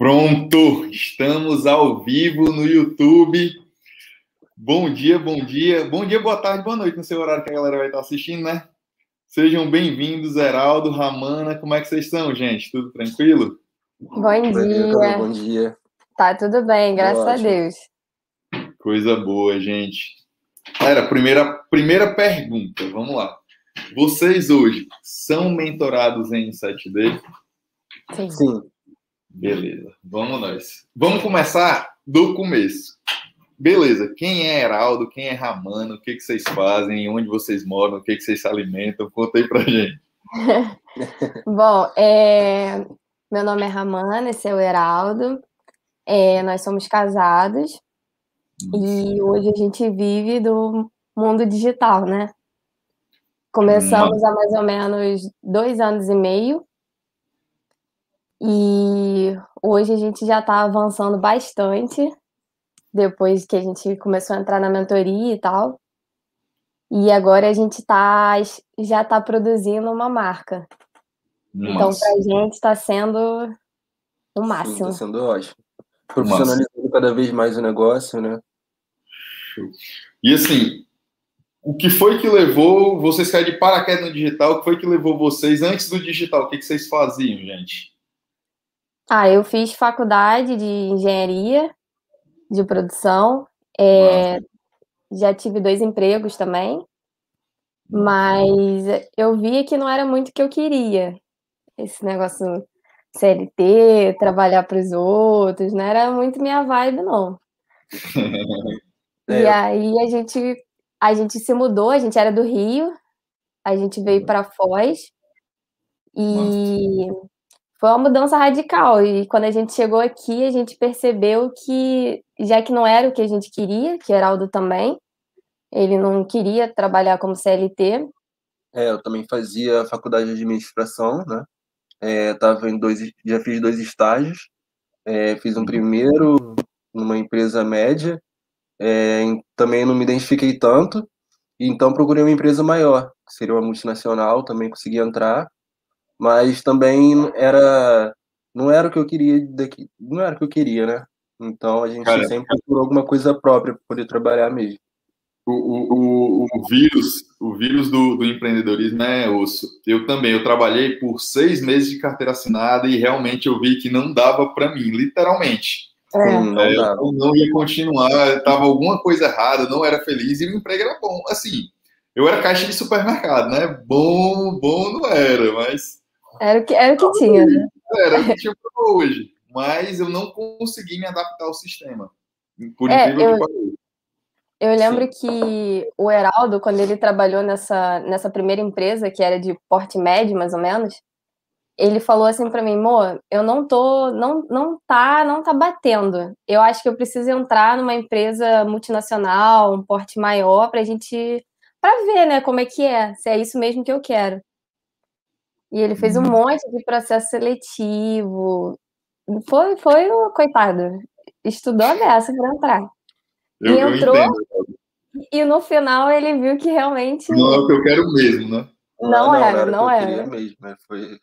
Pronto, estamos ao vivo no YouTube. Bom dia, bom dia, bom dia, boa tarde, boa noite no seu horário que a galera vai estar assistindo, né? Sejam bem-vindos, Heraldo, Ramana, como é que vocês estão, gente? Tudo tranquilo? Bom dia. Bom dia. Tá tudo bem, graças a Deus. Coisa boa, gente. Galera, primeira, primeira pergunta, vamos lá. Vocês hoje são mentorados em 7D? Sim. Sim. Beleza, vamos nós. Vamos começar do começo. Beleza, quem é Heraldo, quem é Ramano, o que, que vocês fazem, onde vocês moram, o que, que vocês se alimentam? Conta aí pra gente. Bom, é... meu nome é Ramana, esse é o Heraldo. É... Nós somos casados e hoje a gente vive do mundo digital, né? Começamos há mais ou menos dois anos e meio e hoje a gente já está avançando bastante, depois que a gente começou a entrar na mentoria e tal. E agora a gente tá, já está produzindo uma marca. Nossa. Então, para a gente está sendo o máximo. Está sendo ótimo. Profissionalizando cada vez mais o negócio, né? E assim, o que foi que levou vocês cair de paraquedas no digital? O que foi que levou vocês antes do digital? O que, que vocês faziam, gente? Ah, eu fiz faculdade de engenharia de produção. É, já tive dois empregos também, mas eu via que não era muito o que eu queria. Esse negócio CLT, trabalhar para os outros, não era muito minha vibe, não. é. E aí a gente, a gente se mudou, a gente era do Rio, a gente veio para Foz e Nossa foi uma mudança radical. E quando a gente chegou aqui, a gente percebeu que, já que não era o que a gente queria, que Heraldo também, ele não queria trabalhar como CLT. É, eu também fazia faculdade de administração, né? É, tava em dois, já fiz dois estágios. É, fiz um primeiro numa empresa média, é, também não me identifiquei tanto, então procurei uma empresa maior, que seria uma multinacional, também consegui entrar mas também era não era o que eu queria daqui, não era o que eu queria, né? Então a gente Cara, sempre procurou alguma coisa própria para poder trabalhar mesmo. O, o, o, o vírus, o vírus do, do empreendedorismo é osso. Eu também, eu trabalhei por seis meses de carteira assinada e realmente eu vi que não dava para mim, literalmente. É, não é, eu não ia continuar, estava alguma coisa errada, não era feliz e o emprego era bom. Assim, eu era caixa de supermercado, né? Bom, bom não era, mas era o que, era o que tinha, né? Era o que tinha para hoje. Mas eu não consegui me adaptar ao sistema. Por é, incrível eu, que pareça. Eu lembro Sim. que o Heraldo, quando ele trabalhou nessa, nessa primeira empresa, que era de porte médio, mais ou menos, ele falou assim para mim, amor, eu não tô, não, não tá, não tá batendo. Eu acho que eu preciso entrar numa empresa multinacional, um porte maior, pra gente, para ver, né, como é que é, se é isso mesmo que eu quero. E ele fez um uhum. monte de processo seletivo. Foi, foi o coitado. Estudou a beça para entrar. Eu, e entrou. E no final ele viu que realmente. Não é o que eu quero mesmo, né? Não, não era, não era. Não mesmo, né? Foi.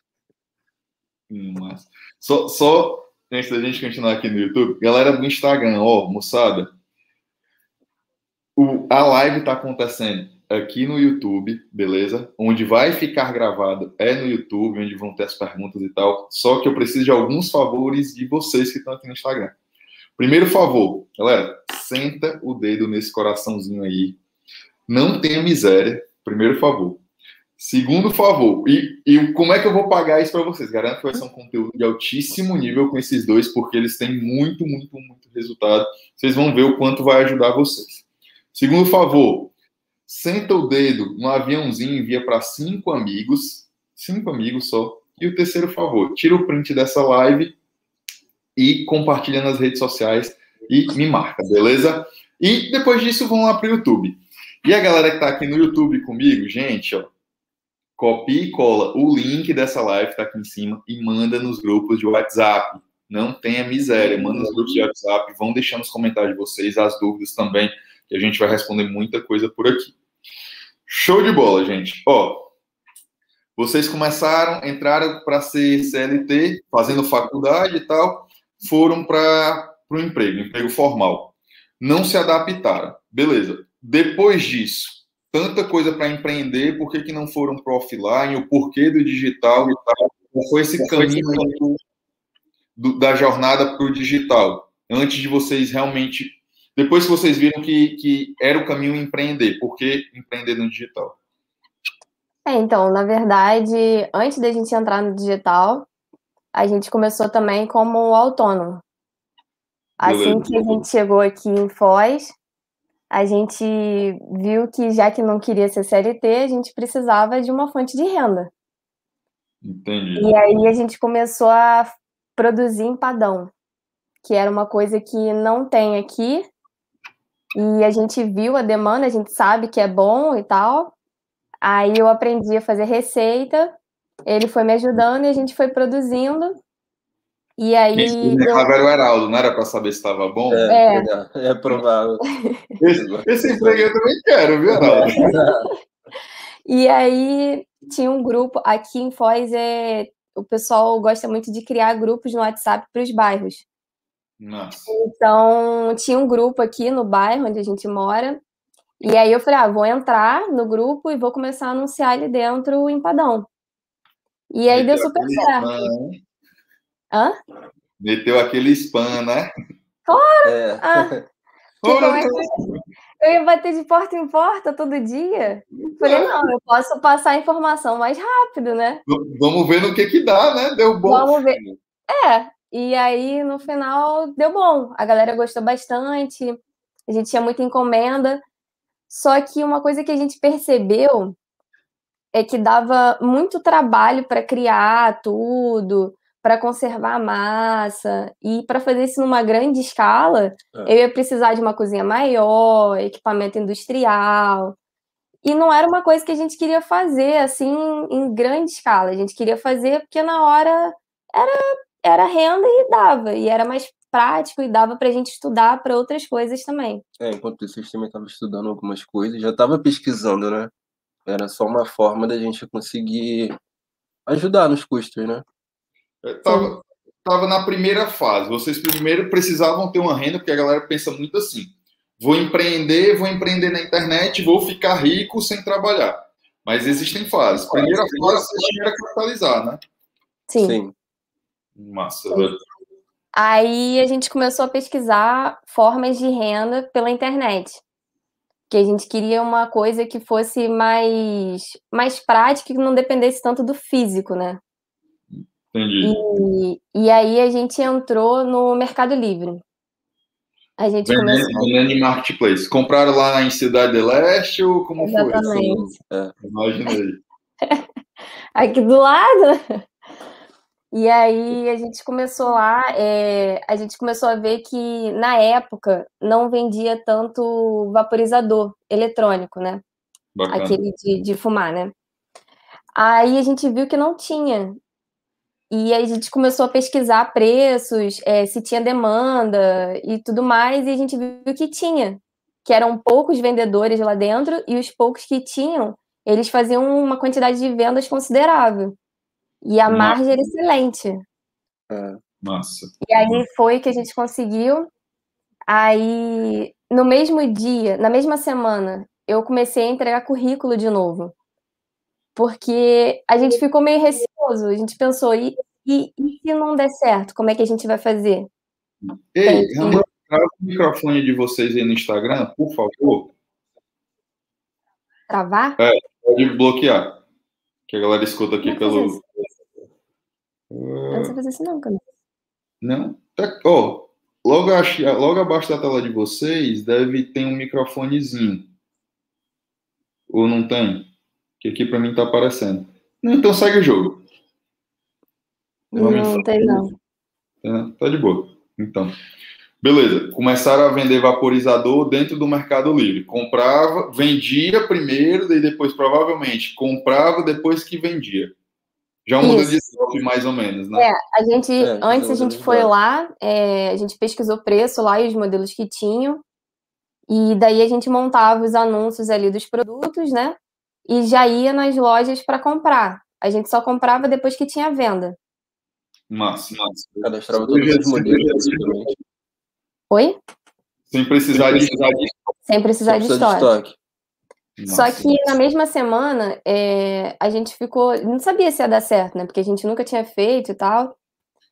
Hum, mas... Só, só antes da gente continuar aqui no YouTube, galera do Instagram, ó, moçada, o, a live tá acontecendo aqui no YouTube, beleza? Onde vai ficar gravado é no YouTube, onde vão ter as perguntas e tal. Só que eu preciso de alguns favores de vocês que estão aqui no Instagram. Primeiro favor, galera, senta o dedo nesse coraçãozinho aí. Não tenha miséria. Primeiro favor. Segundo favor, e, e como é que eu vou pagar isso para vocês? Garanto que vai ser um conteúdo de altíssimo nível com esses dois, porque eles têm muito, muito, muito resultado. Vocês vão ver o quanto vai ajudar vocês. Segundo favor, senta o dedo no aviãozinho e envia para cinco amigos, cinco amigos só. E o terceiro favor, tira o print dessa live e compartilha nas redes sociais e me marca, beleza? E depois disso vão lá para o YouTube. E a galera que está aqui no YouTube comigo, gente, ó, copia e cola o link dessa live está aqui em cima e manda nos grupos de WhatsApp. Não tenha miséria, manda nos grupos de WhatsApp, vão deixando nos comentários de vocês as dúvidas também que a gente vai responder muita coisa por aqui. Show de bola, gente. Ó, vocês começaram, entraram para ser CLT, fazendo faculdade e tal. foram para o emprego, emprego formal. Não se adaptaram. Beleza. Depois disso, tanta coisa para empreender, por que, que não foram para offline, o porquê do digital e tal? Qual foi esse caminho do, da jornada para o digital? Antes de vocês realmente. Depois que vocês viram que, que era o caminho empreender, por que empreender no digital? É, então, na verdade, antes da gente entrar no digital, a gente começou também como autônomo. Assim que a gente chegou aqui em Foz, a gente viu que já que não queria ser CLT, a gente precisava de uma fonte de renda. Entendi. E aí a gente começou a produzir empadão, que era uma coisa que não tem aqui. E a gente viu a demanda, a gente sabe que é bom e tal. Aí eu aprendi a fazer receita, ele foi me ajudando e a gente foi produzindo. E aí. Quem eu... era o Heraldo, não era para saber se estava bom? É, é, é provável. Esse, esse emprego eu também quero, viu, Heraldo? e aí tinha um grupo, aqui em Foz, é, o pessoal gosta muito de criar grupos no WhatsApp para os bairros. Nossa. Então, tinha um grupo aqui no bairro onde a gente mora. E aí eu falei, ah, vou entrar no grupo e vou começar a anunciar ali dentro o empadão. E aí deu super certo. Hã? Meteu aquele spam, né? Claro! É. Ah, eu ia bater de porta em porta todo dia. Falei, não, eu posso passar a informação mais rápido, né? Vamos ver no que que dá, né? Deu bom. Vamos ver. É, e aí no final deu bom. A galera gostou bastante. A gente tinha muita encomenda. Só que uma coisa que a gente percebeu é que dava muito trabalho para criar tudo, para conservar a massa. E para fazer isso numa grande escala, é. eu ia precisar de uma cozinha maior, equipamento industrial. E não era uma coisa que a gente queria fazer assim em grande escala. A gente queria fazer porque na hora era, era renda e dava. E era mais prático e dava para a gente estudar para outras coisas também. É, enquanto isso, a gente também estava estudando algumas coisas, já estava pesquisando, né? Era só uma forma da gente conseguir ajudar nos custos, né? Estava tava na primeira fase. Vocês primeiro precisavam ter uma renda, porque a galera pensa muito assim: vou empreender, vou empreender na internet, vou ficar rico sem trabalhar. Mas existem fases. Primeira fase, você tinha que capitalizar, né? Sim. Sim. Massa. Sim. Aí a gente começou a pesquisar formas de renda pela internet. Que a gente queria uma coisa que fosse mais, mais prática e que não dependesse tanto do físico, né? Entendi. E, e aí a gente entrou no Mercado Livre. A gente vendendo, começou... vendendo marketplace. Compraram lá em Cidade do Leste ou como Exatamente. foi? É, imaginei. Aqui do lado. E aí a gente começou lá, é, a gente começou a ver que na época não vendia tanto vaporizador eletrônico, né? Bacana. Aquele de, de fumar, né? Aí a gente viu que não tinha. E aí a gente começou a pesquisar preços, é, se tinha demanda e tudo mais, e a gente viu que tinha, que eram poucos vendedores lá dentro, e os poucos que tinham, eles faziam uma quantidade de vendas considerável. E a margem era excelente. É. Massa. E aí foi que a gente conseguiu. Aí, no mesmo dia, na mesma semana, eu comecei a entregar currículo de novo porque a gente ficou meio receoso. A gente pensou, e, e, e se não der certo, como é que a gente vai fazer? Ei, Ramon, trava o microfone de vocês aí no Instagram, por favor. Travar? É, pode bloquear. Que a galera escuta aqui pelo. Eu não sei fazer isso, não, Camila. Não? Tá, oh, logo, logo abaixo da tela de vocês deve ter um microfonezinho. Ou não tem? que aqui para mim está aparecendo. Então segue o jogo. Não, não tem não. É, tá de boa. Então, beleza. Começaram a vender vaporizador dentro do Mercado Livre. Comprava, vendia primeiro, e depois provavelmente comprava depois que vendia. Já muda de stop mais ou menos, né? É, a gente, é, antes a gente foi lá, é, a gente pesquisou o preço lá e os modelos que tinham, e daí a gente montava os anúncios ali dos produtos, né? e já ia nas lojas para comprar. A gente só comprava depois que tinha venda. Massa, massa. Cadastrava todos os modelos. Oi? Sem precisar de. Sem precisar de Só precisa estoque. Só que na mesma semana, é, a gente ficou. Não sabia se ia dar certo, né? Porque a gente nunca tinha feito e tal.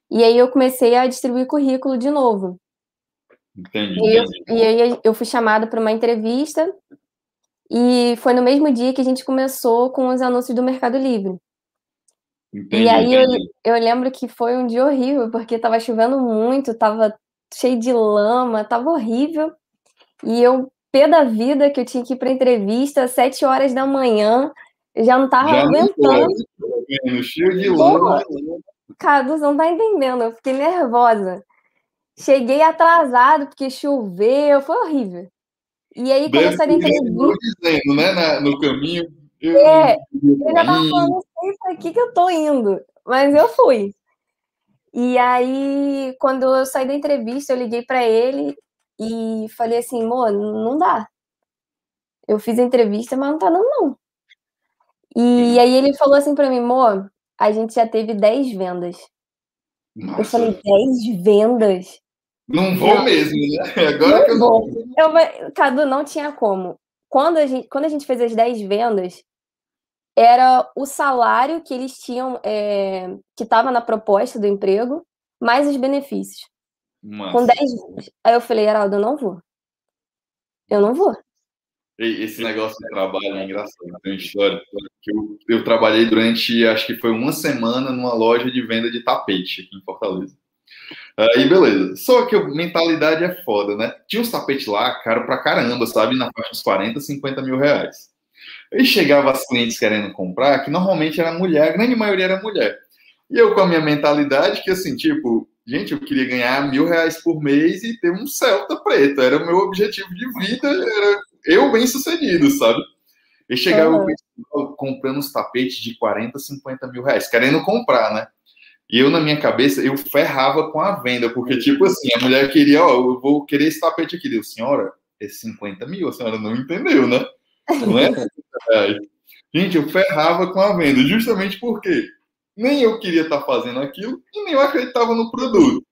E aí eu comecei a distribuir currículo de novo. Entendi. E, eu, e aí eu fui chamada para uma entrevista. E foi no mesmo dia que a gente começou com os anúncios do Mercado Livre. Entendi, E aí eu, eu lembro que foi um dia horrível, porque tava chovendo muito, tava cheio de lama, tava horrível. E eu, pé da vida, que eu tinha que ir pra entrevista às sete horas da manhã, já não tava não aguentando. No cheio de lama. Cadu, você não tá entendendo, eu fiquei nervosa. Cheguei atrasado, porque choveu, foi horrível. E aí, quando eu Deve saí da ter gente entrevista, dizendo, né? na- no caminho. Eu É, não Eu já tava falando, não sei pra que que eu tô indo, mas eu fui. E aí, quando eu saí da entrevista, eu liguei pra ele e falei assim, amor, não dá. Eu fiz a entrevista, mas não tá dando, não. E aí ele falou assim pra mim, amor, a gente já teve 10 vendas. Eu Nossa, falei, 10 vendas? não vou Não. mesmo, né? Agora que eu Não Eu, Cadu, não tinha como. Quando a gente, quando a gente fez as 10 vendas, era o salário que eles tinham, é, que estava na proposta do emprego, mais os benefícios. Massa. Com 10 vendas. Aí eu falei, Heraldo, eu não vou. Eu não vou. Esse negócio de trabalho é engraçado. Tem uma história que eu, eu trabalhei durante, acho que foi uma semana, numa loja de venda de tapete aqui em Fortaleza. Aí, beleza. Só que a mentalidade é foda, né? Tinha uns tapetes lá, caro pra caramba, sabe? Na faixa dos 40, 50 mil reais. Aí chegava as clientes querendo comprar, que normalmente era mulher, a grande maioria era mulher. E eu com a minha mentalidade, que assim, tipo, gente, eu queria ganhar mil reais por mês e ter um Celta preto. Era o meu objetivo de vida, era eu bem sucedido, sabe? E chegava pessoal comprando uns tapetes de 40, 50 mil reais, querendo comprar, né? E eu, na minha cabeça, eu ferrava com a venda, porque, tipo assim, a mulher queria, ó, eu vou querer esse tapete aqui. Eu, senhora, é 50 mil, a senhora não entendeu, né? Não é? reais. Gente, eu ferrava com a venda, justamente porque nem eu queria estar fazendo aquilo e nem eu acreditava no produto.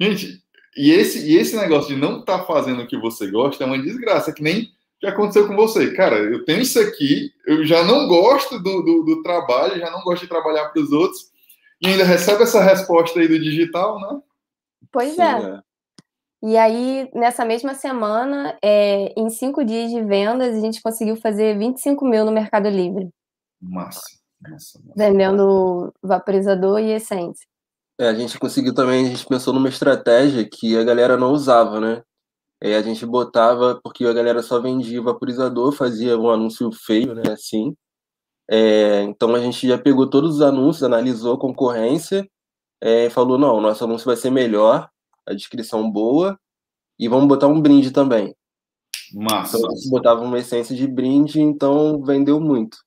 Gente, e esse, e esse negócio de não estar fazendo o que você gosta é uma desgraça, que nem que aconteceu com você. Cara, eu tenho isso aqui, eu já não gosto do, do, do trabalho, já não gosto de trabalhar para os outros, e ainda recebe essa resposta aí do digital, né? Pois Sim, é. E aí, nessa mesma semana, é, em cinco dias de vendas, a gente conseguiu fazer 25 mil no Mercado Livre, Massa. Massa. vendendo vaporizador e essência. É, a gente conseguiu também, a gente pensou numa estratégia que a galera não usava, né? É, a gente botava, porque a galera só vendia vaporizador, fazia um anúncio feio, né? Assim. É, então a gente já pegou todos os anúncios, analisou a concorrência, é, falou: não, nosso anúncio vai ser melhor, a descrição boa, e vamos botar um brinde também. Massa. Então a gente botava uma essência de brinde, então vendeu muito.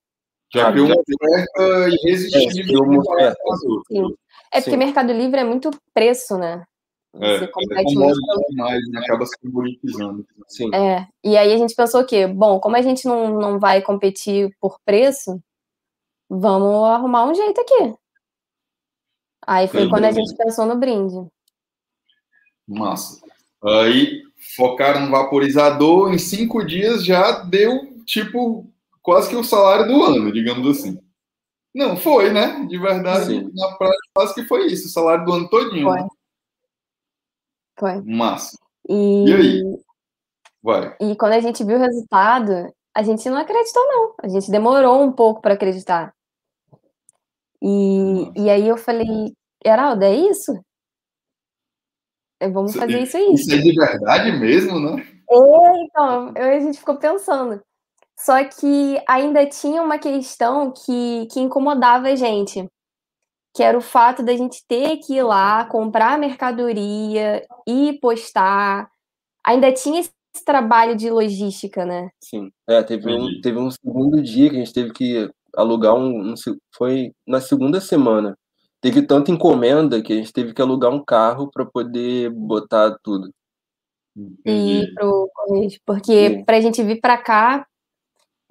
Já criou uma oferta irresistível. É, criou uma oferta. Sim. É porque Sim. Mercado Livre é muito preço, né? É, Você é compete muito. comodidade demais, né? acaba se comunitizando. Sim. É, e aí a gente pensou o quê? Bom, como a gente não, não vai competir por preço, vamos arrumar um jeito aqui. Aí foi Sim. quando a gente pensou no brinde. Massa. Aí focaram no vaporizador, em cinco dias já deu, tipo, quase que o salário do ano, digamos assim. Não, foi, né? De verdade, Sim. na prática, quase que foi isso, o salário do ano todinho. Foi. né? Foi. Massa. E, E aí? Vai. e quando a gente viu o resultado, a gente não acreditou, não. A gente demorou um pouco para acreditar. E, e aí eu falei, Heraldo, é isso? É, Vamos fazer isso aí. Isso é de verdade mesmo, né? É, então, eu- a gente ficou pensando. Só que ainda tinha uma questão que, que incomodava a gente, que era o fato da gente ter que ir lá, comprar a mercadoria e postar. Ainda tinha esse trabalho de logística, né? Sim. É, teve um, Entendi. teve um segundo dia que a gente teve que alugar um, um Foi na segunda semana. Teve tanta encomenda que a gente teve que alugar um carro para poder botar tudo. E Entendi. ir pro. Porque Sim. pra gente vir pra cá,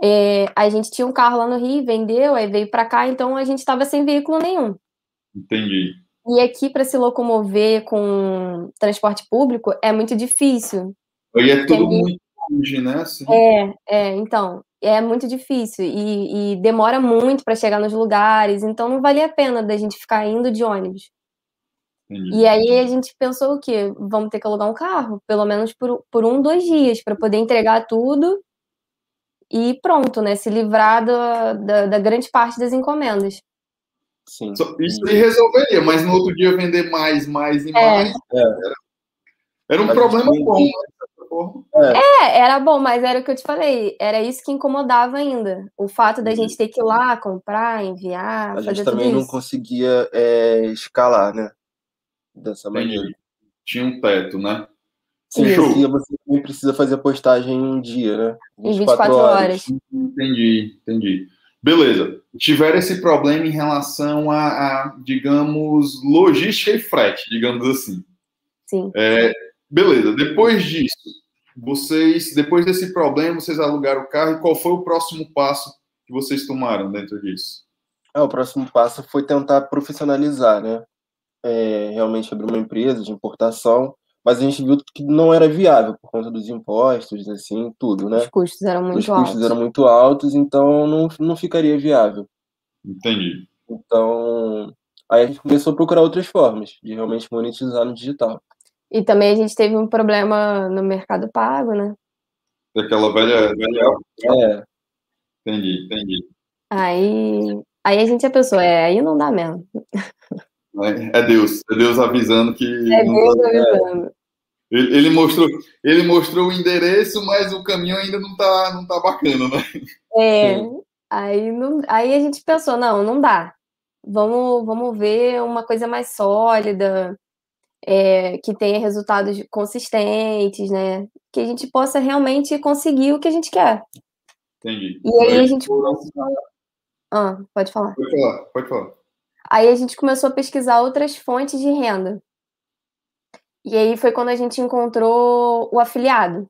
é, a gente tinha um carro lá no Rio, vendeu, aí veio pra cá, então a gente tava sem veículo nenhum. Entendi. E aqui, para se locomover com transporte público, é muito difícil. Aí é tudo muito longe, né? Assim. É, é, então, é muito difícil e, e demora muito para chegar nos lugares, então não valia a pena da gente ficar indo de ônibus. Entendi. E aí a gente pensou o quê? Vamos ter que alugar um carro, pelo menos por, por um, dois dias, para poder entregar tudo e pronto, né? Se livrar da, da, da grande parte das encomendas. Sim. Isso aí resolveria, mas no outro dia vender mais, mais e é. mais. É. Era, era, um problema bom, né? É. é. era bom, mas era o que eu te falei, era isso que incomodava ainda. O fato da gente ter que ir lá, comprar, enviar. A gente também não conseguia é, escalar, né? Dessa maneira. Tinha um teto, né? Sim, Show. você também precisa fazer a postagem em um dia, né? 24 em 24 horas. horas. Entendi, entendi. Beleza. Tiveram esse problema em relação a, a digamos, logística e frete, digamos assim. Sim. É, beleza. Depois disso, vocês, depois desse problema, vocês alugaram o carro e qual foi o próximo passo que vocês tomaram dentro disso? É, o próximo passo foi tentar profissionalizar, né? É, realmente abrir uma empresa de importação, mas a gente viu que não era viável por conta dos impostos, assim, tudo, né? Os custos eram muito Os altos. custos eram muito altos, então não, não ficaria viável. Entendi. Então, aí a gente começou a procurar outras formas de realmente monetizar no digital. E também a gente teve um problema no mercado pago, né? Daquela velha. velha... É. Entendi, entendi. Aí, aí a gente pensou, é, aí não dá mesmo. É, é Deus, é Deus avisando que. É Deus avisando. Ele, ele, mostrou, ele mostrou o endereço, mas o caminho ainda não tá, não tá bacana, né? É. Aí, não, aí a gente pensou, não, não dá. Vamos, vamos ver uma coisa mais sólida, é, que tenha resultados consistentes, né? Que a gente possa realmente conseguir o que a gente quer. Entendi. E aí a gente começou... Ah, pode falar. Pode falar, pode falar. Aí a gente começou a pesquisar outras fontes de renda. E aí foi quando a gente encontrou o afiliado.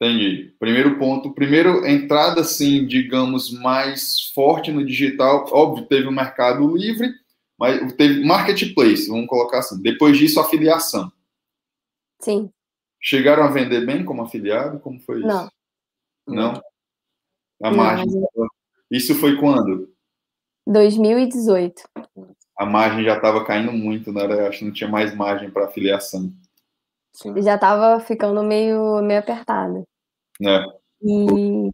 Entendi. Primeiro ponto, primeiro entrada, assim, digamos, mais forte no digital. Óbvio, teve o Mercado Livre, mas teve marketplace, vamos colocar assim. Depois disso, afiliação. Sim. Chegaram a vender bem como afiliado? Como foi isso? Não. Não? A margem. Mas... Isso foi quando? 2018. A margem já estava caindo muito, né? Eu acho que não tinha mais margem para afiliação. Sim. Já estava ficando meio, meio apertada. É. E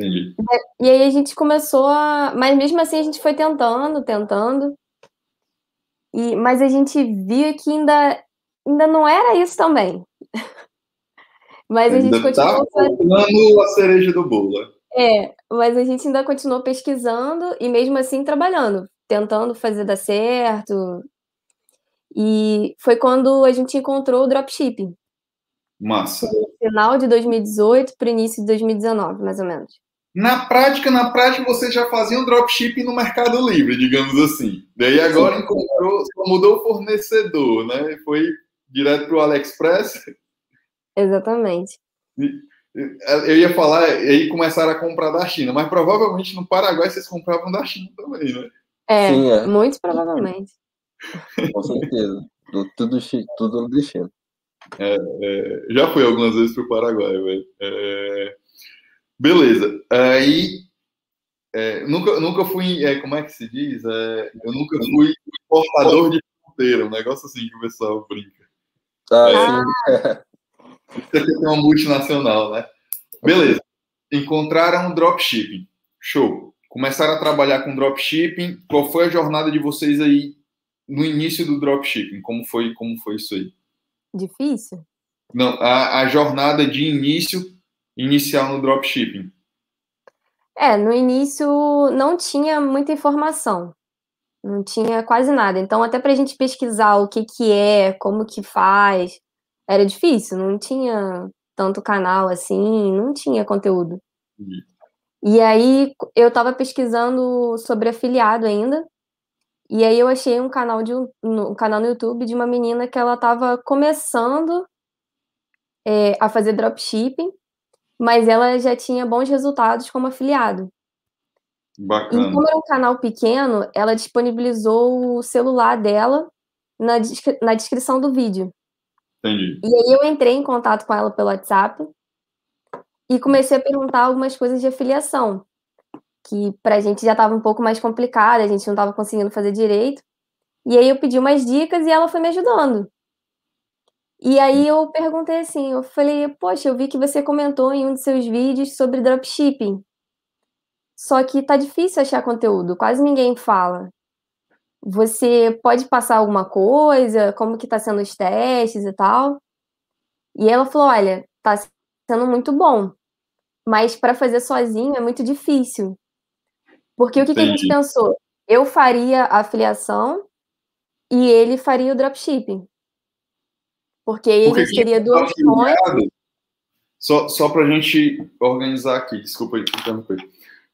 Entendi. E aí a gente começou a. Mas mesmo assim a gente foi tentando, tentando. E, mas a gente via que ainda, ainda não era isso também. mas a gente ainda continuou. Tá fazendo a cereja do bolo. É, mas a gente ainda continuou pesquisando e mesmo assim trabalhando, tentando fazer dar certo. E foi quando a gente encontrou o dropshipping. Massa. No final de 2018 para o início de 2019, mais ou menos. Na prática, na prática, você já fazia um dropshipping no Mercado Livre, digamos assim. Daí agora Sim. encontrou, só mudou o fornecedor, né? Foi direto para o AliExpress. Exatamente. Eu ia falar, e aí começaram a comprar da China, mas provavelmente no Paraguai vocês compravam da China também, né? É, Sim, é. muito provavelmente. Com certeza. Tudo, tudo do China. É, é, já fui algumas vezes para o Paraguai, velho. É, Beleza. Aí é, nunca, nunca fui, é, como é que se diz? É, eu nunca fui portador de fronteira, um negócio assim que o pessoal brinca. Ah, aqui é uma multinacional, né? Beleza. Encontraram um dropshipping. Show. Começaram a trabalhar com dropshipping. Qual foi a jornada de vocês aí no início do dropshipping? Como foi, como foi isso aí? Difícil? Não, a, a jornada de início inicial no dropshipping? É, no início não tinha muita informação, não tinha quase nada. Então, até para a gente pesquisar o que, que é, como que faz, era difícil, não tinha tanto canal assim, não tinha conteúdo. Uhum. E aí eu estava pesquisando sobre afiliado ainda, e aí eu achei um canal, de, um canal no YouTube de uma menina que ela estava começando é, a fazer dropshipping, mas ela já tinha bons resultados como afiliado. Bacana. E como era um canal pequeno, ela disponibilizou o celular dela na, na descrição do vídeo. Entendi. E aí eu entrei em contato com ela pelo WhatsApp e comecei a perguntar algumas coisas de afiliação, que para a gente já estava um pouco mais complicado, a gente não estava conseguindo fazer direito. E aí eu pedi umas dicas e ela foi me ajudando. E aí eu perguntei assim, eu falei, poxa, eu vi que você comentou em um dos seus vídeos sobre dropshipping. Só que tá difícil achar conteúdo, quase ninguém fala. Você pode passar alguma coisa? Como que tá sendo os testes e tal? E ela falou, olha, tá sendo muito bom, mas para fazer sozinho é muito difícil. Porque o que, que a gente pensou? Eu faria a afiliação e ele faria o dropshipping. Porque aí Porque a gente teria duas opções. Só, só para a gente organizar aqui, desculpa interromper.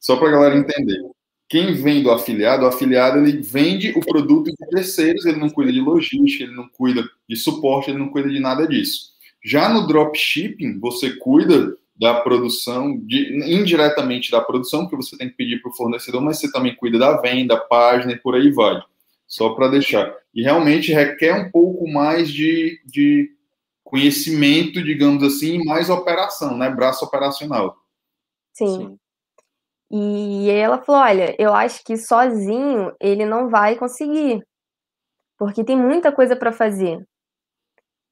Só para a galera entender. Quem vende o afiliado, o afiliado ele vende o produto de terceiros, ele não cuida de logística, ele não cuida de suporte, ele não cuida de nada disso. Já no dropshipping, você cuida da produção, de, indiretamente da produção, porque você tem que pedir para o fornecedor, mas você também cuida da venda, página e por aí vai. Só para deixar. E realmente requer um pouco mais de, de conhecimento, digamos assim, mais operação, né? Braço operacional. Sim. Sim. E aí ela falou: olha, eu acho que sozinho ele não vai conseguir, porque tem muita coisa para fazer.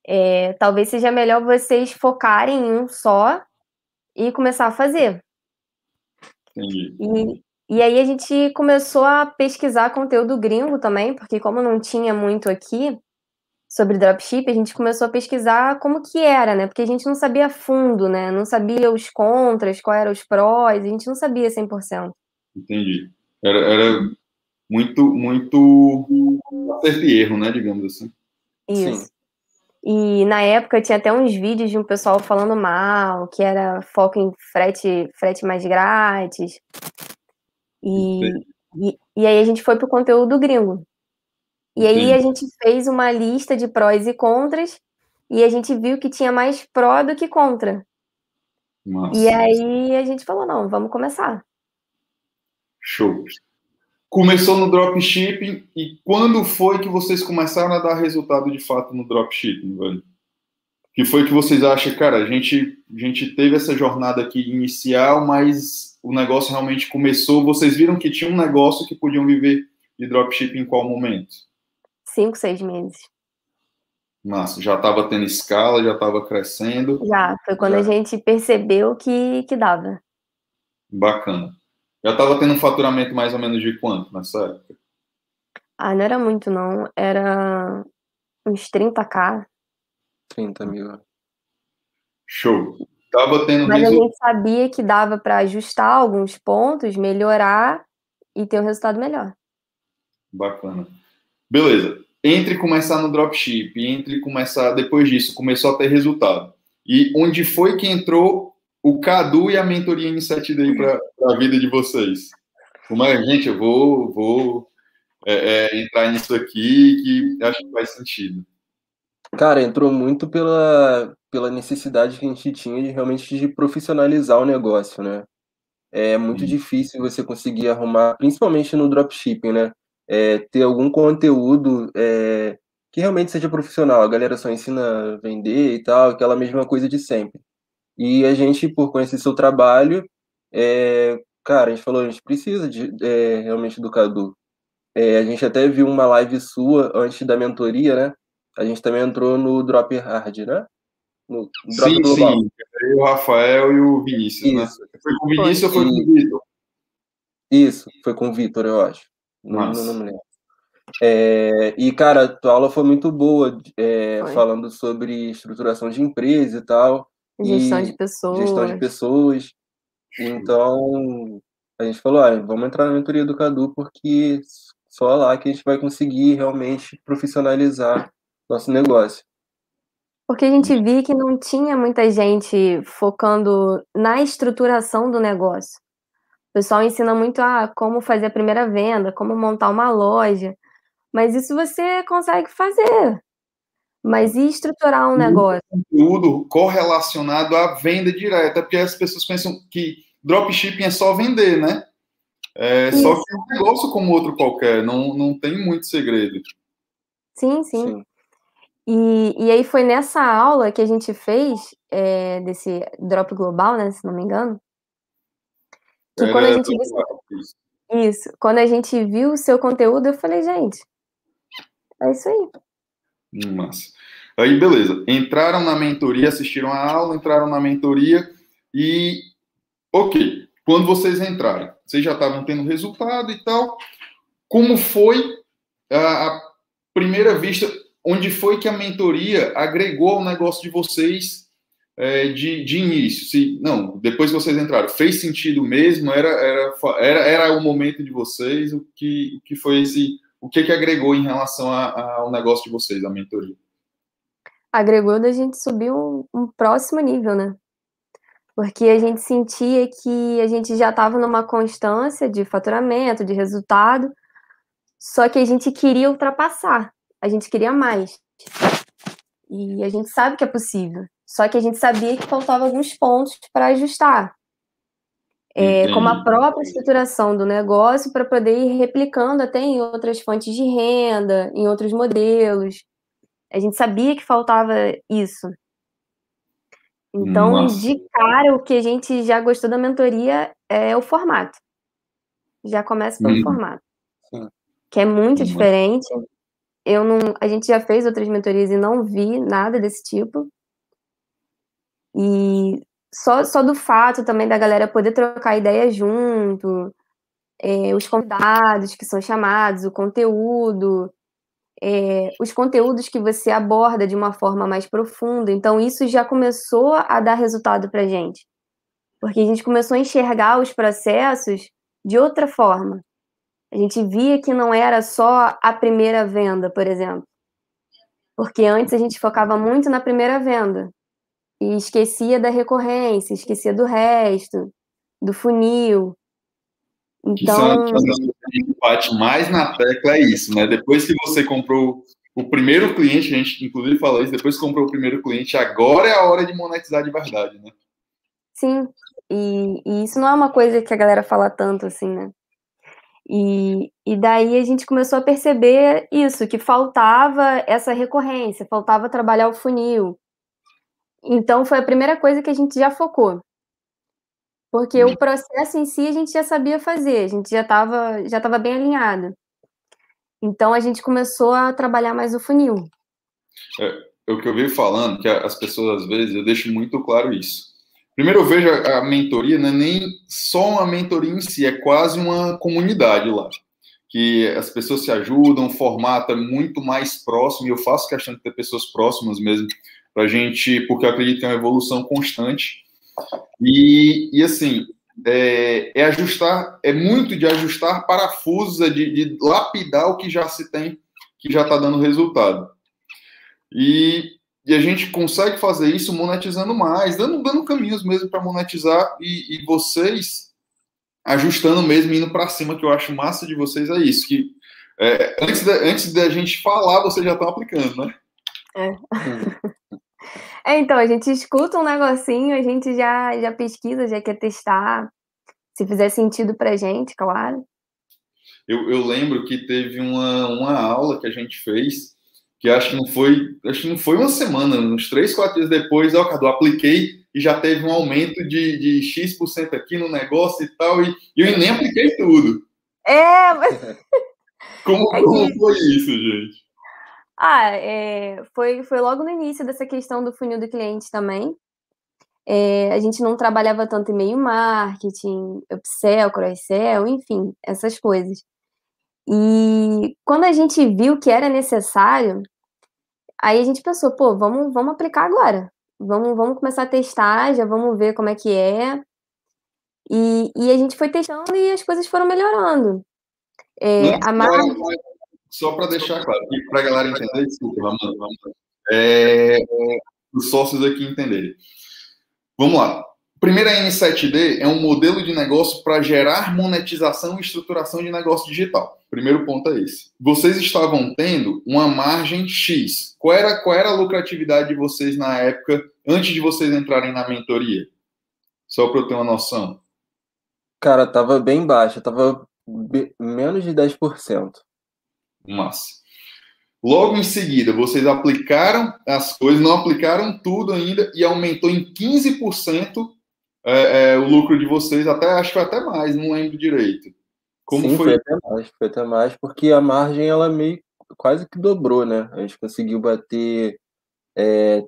É, talvez seja melhor vocês focarem em um só e começar a fazer. Entendi. E, e aí a gente começou a pesquisar conteúdo gringo também, porque como não tinha muito aqui sobre dropship, a gente começou a pesquisar como que era, né? Porque a gente não sabia fundo, né? Não sabia os contras, quais eram os prós, a gente não sabia 100%. Entendi. Era, era muito, muito acerto e erro, né? Digamos assim. Isso. Sim. E na época tinha até uns vídeos de um pessoal falando mal, que era foco em frete, frete mais grátis. E, e, e, aí a gente foi pro conteúdo gringo. E aí a gente fez uma lista de prós e contras, e a gente viu que tinha mais pró do que contra. Nossa. E aí a gente falou, não, vamos começar. Show começou no dropshipping e quando foi que vocês começaram a dar resultado de fato no dropshipping, velho? Que foi que vocês acham, cara, a gente, a gente teve essa jornada aqui inicial, mas o negócio realmente começou, vocês viram que tinha um negócio que podiam viver de dropshipping em qual momento? Cinco, seis meses. Massa, já estava tendo escala, já estava crescendo. Já, foi quando já. a gente percebeu que, que dava. Bacana. Já estava tendo um faturamento mais ou menos de quanto nessa época? Ah, não era muito, não. Era uns 30k. 30 mil. Show. Tava tendo Mas a gente sabia que dava para ajustar alguns pontos, melhorar e ter um resultado melhor. Bacana. Beleza. Entre começar no dropship, entre começar depois disso, começou a ter resultado. E onde foi que entrou o Cadu e a mentoria Insight Day para a vida de vocês? Mas, gente, eu vou, vou é, é, entrar nisso aqui que acho que faz sentido. Cara, entrou muito pela, pela necessidade que a gente tinha de realmente de profissionalizar o negócio, né? É muito difícil você conseguir arrumar, principalmente no dropshipping, né? É, ter algum conteúdo é, que realmente seja profissional. A galera só ensina a vender e tal, aquela mesma coisa de sempre. E a gente, por conhecer seu trabalho, é, cara, a gente falou, a gente precisa de, é, realmente do Cadu. É, a gente até viu uma live sua antes da mentoria, né? A gente também entrou no Drop Hard, né? No Drop sim, Global. sim. Eu, o Rafael e o Vinícius, né? Isso. né? Foi com o Vinícius foi, ou foi com o Vitor? Isso, foi com o Vitor, eu acho. Não, não, me lembro. É, e, cara, a tua aula foi muito boa, é, falando sobre estruturação de empresa e tal. Gestão de pessoas. Gestão de pessoas. Então, a gente falou, ah, vamos entrar na mentoria do Cadu, porque só lá que a gente vai conseguir realmente profissionalizar nosso negócio. Porque a gente viu que não tinha muita gente focando na estruturação do negócio. O pessoal ensina muito a ah, como fazer a primeira venda, como montar uma loja. Mas isso você consegue fazer. Mas e estruturar um negócio? Conteúdo correlacionado à venda direta, porque as pessoas pensam que dropshipping é só vender, né? É, só que é um negócio como outro qualquer, não, não tem muito segredo. Sim, sim. sim. E, e aí foi nessa aula que a gente fez, é, desse Drop Global, né, se não me engano, que quando a gente viu, isso, quando a gente viu o seu conteúdo, eu falei, gente, é isso aí. Massa. Aí, beleza. Entraram na mentoria, assistiram a aula, entraram na mentoria e, ok, quando vocês entraram, vocês já estavam tendo resultado e tal. Como foi a, a primeira vista? Onde foi que a mentoria agregou ao negócio de vocês é, de, de início? Se, não, depois que vocês entraram, fez sentido mesmo? Era, era, era, era o momento de vocês? O que, o que foi esse. O que, que agregou em relação a, ao negócio de vocês, a mentoria? Agregou da gente subir um, um próximo nível, né? Porque a gente sentia que a gente já estava numa constância de faturamento, de resultado, só que a gente queria ultrapassar, a gente queria mais. E a gente sabe que é possível. Só que a gente sabia que faltava alguns pontos para ajustar. É, como a própria estruturação do negócio para poder ir replicando até em outras fontes de renda, em outros modelos. A gente sabia que faltava isso. Então, Nossa. de cara, o que a gente já gostou da mentoria é o formato. Já começa pelo hum. formato. Que é muito hum. diferente. Eu não, a gente já fez outras mentorias e não vi nada desse tipo. E só, só do fato também da galera poder trocar ideia junto, é, os convidados que são chamados, o conteúdo, é, os conteúdos que você aborda de uma forma mais profunda. Então, isso já começou a dar resultado para gente. Porque a gente começou a enxergar os processos de outra forma. A gente via que não era só a primeira venda, por exemplo. Porque antes a gente focava muito na primeira venda e esquecia da recorrência, esquecia do resto, do funil. Então, que bate mais na tecla é isso, né? Depois que você comprou o primeiro cliente, a gente inclusive falou isso, depois que comprou o primeiro cliente, agora é a hora de monetizar de verdade, né? Sim, e, e isso não é uma coisa que a galera fala tanto assim, né? E, e daí a gente começou a perceber isso, que faltava essa recorrência, faltava trabalhar o funil. Então foi a primeira coisa que a gente já focou. Porque o processo em si a gente já sabia fazer, a gente já estava já tava bem alinhado. Então a gente começou a trabalhar mais o funil. É, é o que eu venho falando, que as pessoas às vezes, eu deixo muito claro isso. Primeiro eu vejo a, a mentoria, não é nem só uma mentoria em si, é quase uma comunidade lá. Que as pessoas se ajudam, o formato é muito mais próximo, e eu faço questão de ter pessoas próximas mesmo, para a gente, porque eu acredito que é uma evolução constante e, e assim, é, é, ajustar, é muito de ajustar parafusos, é de, de lapidar o que já se tem, que já está dando resultado. E, e, a gente consegue fazer isso monetizando mais, dando, dando caminhos mesmo para monetizar e, e, vocês ajustando mesmo, indo para cima, que eu acho massa de vocês é isso, que é, antes, da, antes da gente falar, vocês já estão aplicando, né? É. É, então, a gente escuta um negocinho, a gente já, já pesquisa, já quer testar, se fizer sentido pra gente, claro. Eu, eu lembro que teve uma, uma aula que a gente fez, que acho que não foi, acho que não foi uma semana, uns três, quatro dias depois, ó, Cadu, apliquei e já teve um aumento de, de X% aqui no negócio e tal, e, e eu nem apliquei tudo. É, mas... Como, é como foi isso, gente? Ah, é, foi, foi logo no início dessa questão do funil do cliente também. É, a gente não trabalhava tanto e-mail marketing, upsell, cross-sell, enfim, essas coisas. E quando a gente viu que era necessário, aí a gente pensou, pô, vamos, vamos aplicar agora. Vamos, vamos começar a testar, já vamos ver como é que é. E, e a gente foi testando e as coisas foram melhorando. É, a marca só para deixar claro, para a galera entender, desculpa, vamos, vamos é, os sócios aqui entenderem. Vamos lá. Primeiro, a N7D é um modelo de negócio para gerar monetização e estruturação de negócio digital. Primeiro ponto é esse. Vocês estavam tendo uma margem X. Qual era, qual era a lucratividade de vocês na época, antes de vocês entrarem na mentoria? Só para eu ter uma noção. Cara, tava bem baixa, tava menos de 10%. Massa. Logo em seguida, vocês aplicaram as coisas, não aplicaram tudo ainda e aumentou em 15% é, é, o lucro de vocês, até acho que foi até mais, não lembro direito. Como Sim, foi? foi até mais, foi até mais, porque a margem ela meio quase que dobrou, né? A gente conseguiu bater é,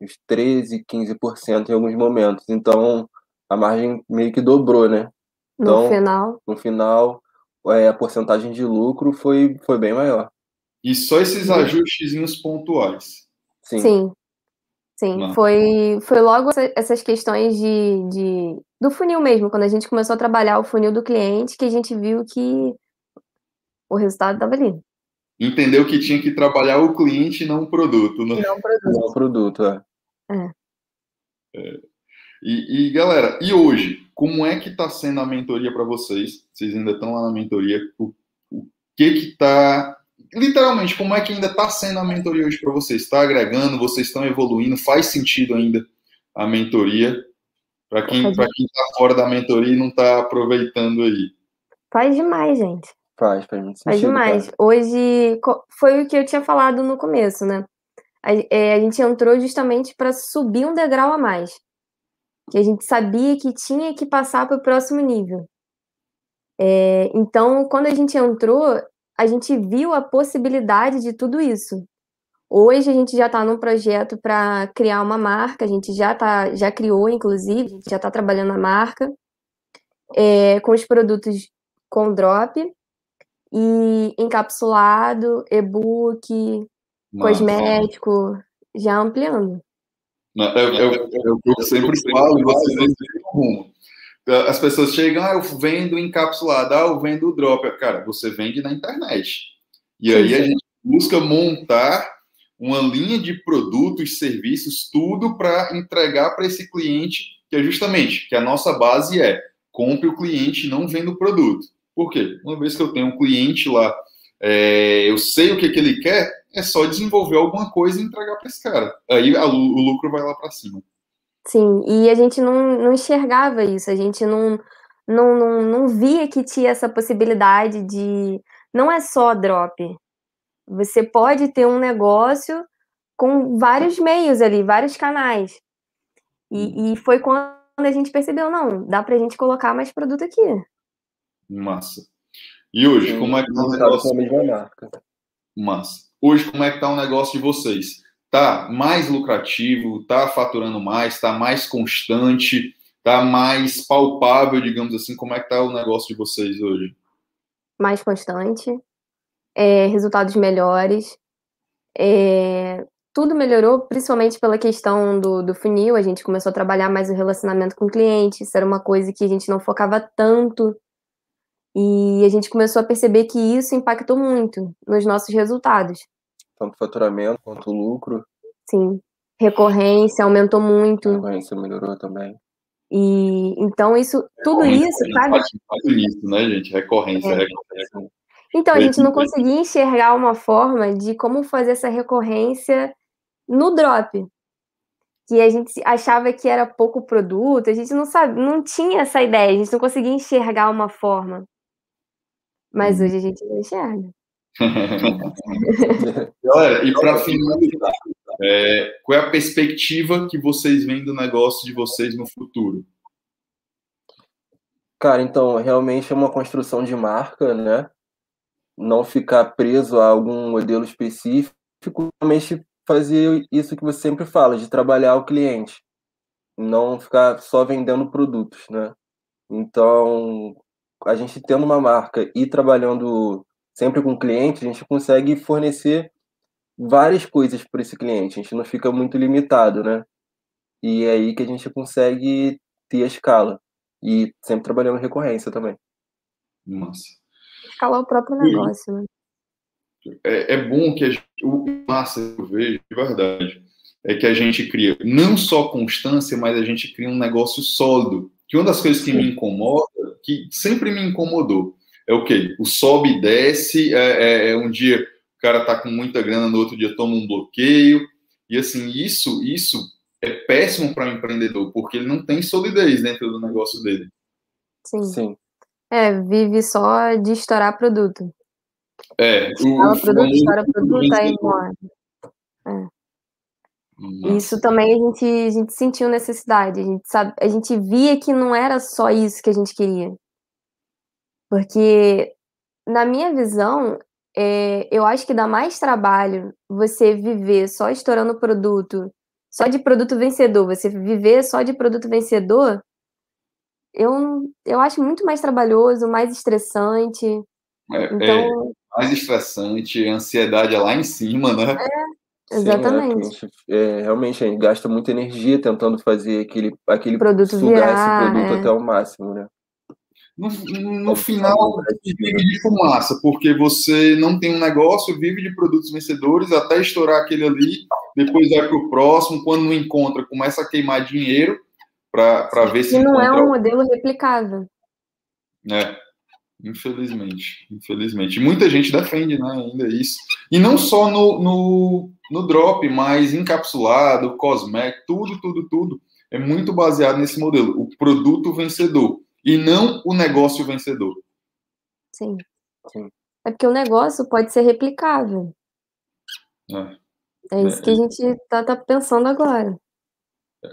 uns 13, 15% em alguns momentos. Então, a margem meio que dobrou, né? Então, no final. No final, a porcentagem de lucro foi, foi bem maior. E só esses ajustes pontuais. Sim. Sim. Sim, foi, foi logo essas questões de, de, do funil mesmo, quando a gente começou a trabalhar o funil do cliente, que a gente viu que o resultado estava ali. Entendeu que tinha que trabalhar o cliente e não o produto, né? Não o produto. Não o produto, é. é. é. E, e, galera, e hoje, como é que está sendo a mentoria para vocês? Vocês ainda estão lá na mentoria? O, o que que está literalmente, como é que ainda está sendo a mentoria hoje para vocês? Está agregando? Vocês estão evoluindo? Faz sentido ainda a mentoria? Para quem está fora da mentoria e não está aproveitando aí. Faz demais, gente. Faz, faz muito sentido. Faz demais. Cara. Hoje, foi o que eu tinha falado no começo, né? A, é, a gente entrou justamente para subir um degrau a mais. Que a gente sabia que tinha que passar para o próximo nível. É, então, quando a gente entrou, a gente viu a possibilidade de tudo isso. Hoje a gente já está num projeto para criar uma marca, a gente já tá, já criou, inclusive, a gente já está trabalhando a marca é, com os produtos com drop e encapsulado, e-book, cosmético, já ampliando. Eu, eu, eu, eu sempre falo, vocês rumo as pessoas chegam, ah, eu vendo encapsulado, ah, eu vendo o drop. Cara, você vende na internet. E aí a gente busca montar uma linha de produtos, serviços, tudo para entregar para esse cliente, que é justamente que a nossa base é compre o cliente, não venda o produto. Por quê? Uma vez que eu tenho um cliente lá, é, eu sei o que, que ele quer, é só desenvolver alguma coisa e entregar para esse cara. Aí a, o lucro vai lá para cima. Sim, e a gente não, não enxergava isso, a gente não, não, não, não via que tinha essa possibilidade de. Não é só drop. Você pode ter um negócio com vários meios ali, vários canais. E, hum. e foi quando a gente percebeu, não, dá pra gente colocar mais produto aqui. Massa. E hoje, como é que tá o negócio? Massa. Hoje, como é que tá o negócio de vocês? está mais lucrativo, está faturando mais, está mais constante, está mais palpável, digamos assim? Como é que está o negócio de vocês hoje? Mais constante, é, resultados melhores, é, tudo melhorou, principalmente pela questão do, do funil. A gente começou a trabalhar mais o relacionamento com o cliente, isso era uma coisa que a gente não focava tanto. E a gente começou a perceber que isso impactou muito nos nossos resultados tanto faturamento quanto lucro. Sim. Recorrência aumentou muito. Recorrência melhorou também. E então isso, tudo isso, sabe? Isso, né, gente? Recorrência, é. recorrência. Então a gente não conseguia enxergar uma forma de como fazer essa recorrência no drop. Que a gente achava que era pouco produto, a gente não sabe, não tinha essa ideia, a gente não conseguia enxergar uma forma. Mas uhum. hoje a gente enxerga. Galera, e para finalizar, é, qual é a perspectiva que vocês veem do negócio de vocês no futuro? Cara, então, realmente é uma construção de marca, né? Não ficar preso a algum modelo específico, realmente fazer isso que você sempre fala, de trabalhar o cliente, não ficar só vendendo produtos, né? Então, a gente tendo uma marca e trabalhando sempre com o cliente, a gente consegue fornecer várias coisas para esse cliente, a gente não fica muito limitado, né? E é aí que a gente consegue ter a escala. E sempre trabalhando em recorrência também. Massa. Escalar o próprio negócio, né? É, é bom que a gente, o massa eu vejo, de verdade, é que a gente cria não só constância, mas a gente cria um negócio sólido. Que uma das coisas que me incomoda, que sempre me incomodou, é o quê? O sobe e desce, é, é, é um dia o cara tá com muita grana, no outro dia toma um bloqueio. E assim, isso, isso é péssimo para o empreendedor, porque ele não tem solidez dentro do negócio dele. Sim. Sim. É, vive só de estourar produto. É, o, produto, estoura produto, aí morre. É. Isso também a gente, a gente sentiu necessidade, a gente, sabe, a gente via que não era só isso que a gente queria. Porque, na minha visão, é, eu acho que dá mais trabalho você viver só estourando produto, só de produto vencedor, você viver só de produto vencedor, eu, eu acho muito mais trabalhoso, mais estressante. É, então, é mais estressante, a ansiedade é lá em cima, né? É, exatamente. Sim, é, realmente, a gente gasta muita energia tentando fazer aquele, aquele produto sugar virar, esse produto é. até o máximo, né? No, no final, vive de fumaça, porque você não tem um negócio, vive de produtos vencedores até estourar aquele ali, depois vai para o próximo, quando não encontra, começa a queimar dinheiro para ver se. E não é um modelo replicável. É, infelizmente. Infelizmente. Muita gente defende né, ainda isso. E não só no, no, no drop, mas encapsulado, cosmético, tudo, tudo, tudo. É muito baseado nesse modelo, o produto vencedor e não o negócio vencedor. Sim. Sim. É porque o negócio pode ser replicável. É, é isso é, que a gente está tá pensando agora.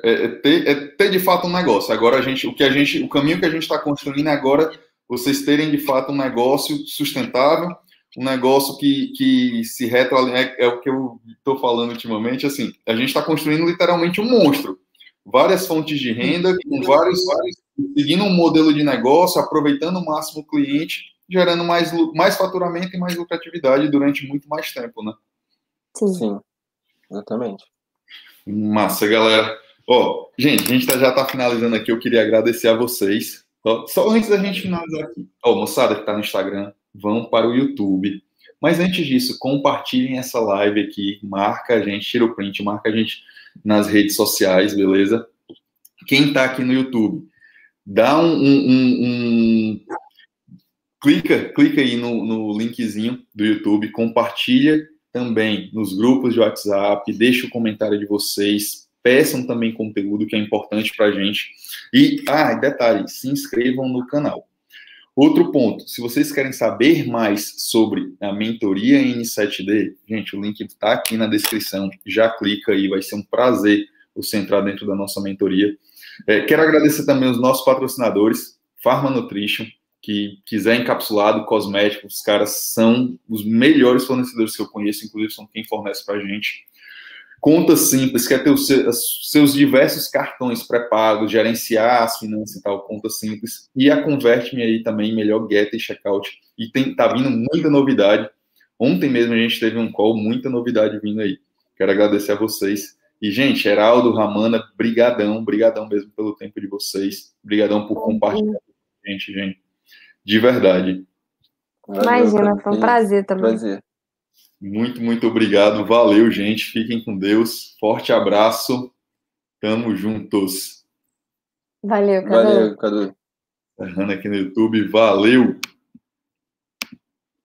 É, é, ter, é, ter, de fato um negócio. Agora a gente, o que a gente, o caminho que a gente está construindo é agora vocês terem de fato um negócio sustentável, um negócio que, que se retroalimenta, é, é o que eu estou falando ultimamente, assim, a gente está construindo literalmente um monstro. Várias fontes de renda, com vários, vários seguindo um modelo de negócio, aproveitando o máximo o cliente, gerando mais, mais faturamento e mais lucratividade durante muito mais tempo, né? Sim. Sim, exatamente. Massa, galera. Ó, gente, a gente tá, já está finalizando aqui. Eu queria agradecer a vocês. Só antes da gente finalizar aqui. Ó, moçada que está no Instagram, vão para o YouTube. Mas antes disso, compartilhem essa live aqui, marca a gente, tira o print, marca a gente nas redes sociais, beleza? Quem está aqui no YouTube, dá um, um, um, um, clica, clica aí no, no linkzinho do YouTube, compartilha também nos grupos de WhatsApp, deixa o comentário de vocês, peçam também conteúdo que é importante para a gente. E, ah, detalhe, se inscrevam no canal. Outro ponto, se vocês querem saber mais sobre a mentoria N7D, gente, o link está aqui na descrição, já clica aí, vai ser um prazer você entrar dentro da nossa mentoria. É, quero agradecer também os nossos patrocinadores, Pharma Nutrition, que quiser encapsulado, cosmético, os caras são os melhores fornecedores que eu conheço, inclusive são quem fornece para a gente. Conta simples, quer ter os seus diversos cartões pré-pagos, gerenciar as finanças e tal, conta simples. E a Converte-me aí também, melhor get e checkout. E tem, tá vindo muita novidade. Ontem mesmo a gente teve um call, muita novidade vindo aí. Quero agradecer a vocês. E, gente, Heraldo, Ramana, brigadão, brigadão mesmo pelo tempo de vocês. Brigadão por compartilhar com a gente, gente. De verdade. Imagina, foi um prazer também. Prazer. Muito, muito obrigado. Valeu, gente. Fiquem com Deus. Forte abraço. Tamo juntos. Valeu, Cadu. Valeu, Cadu. Errando aqui no YouTube. Valeu.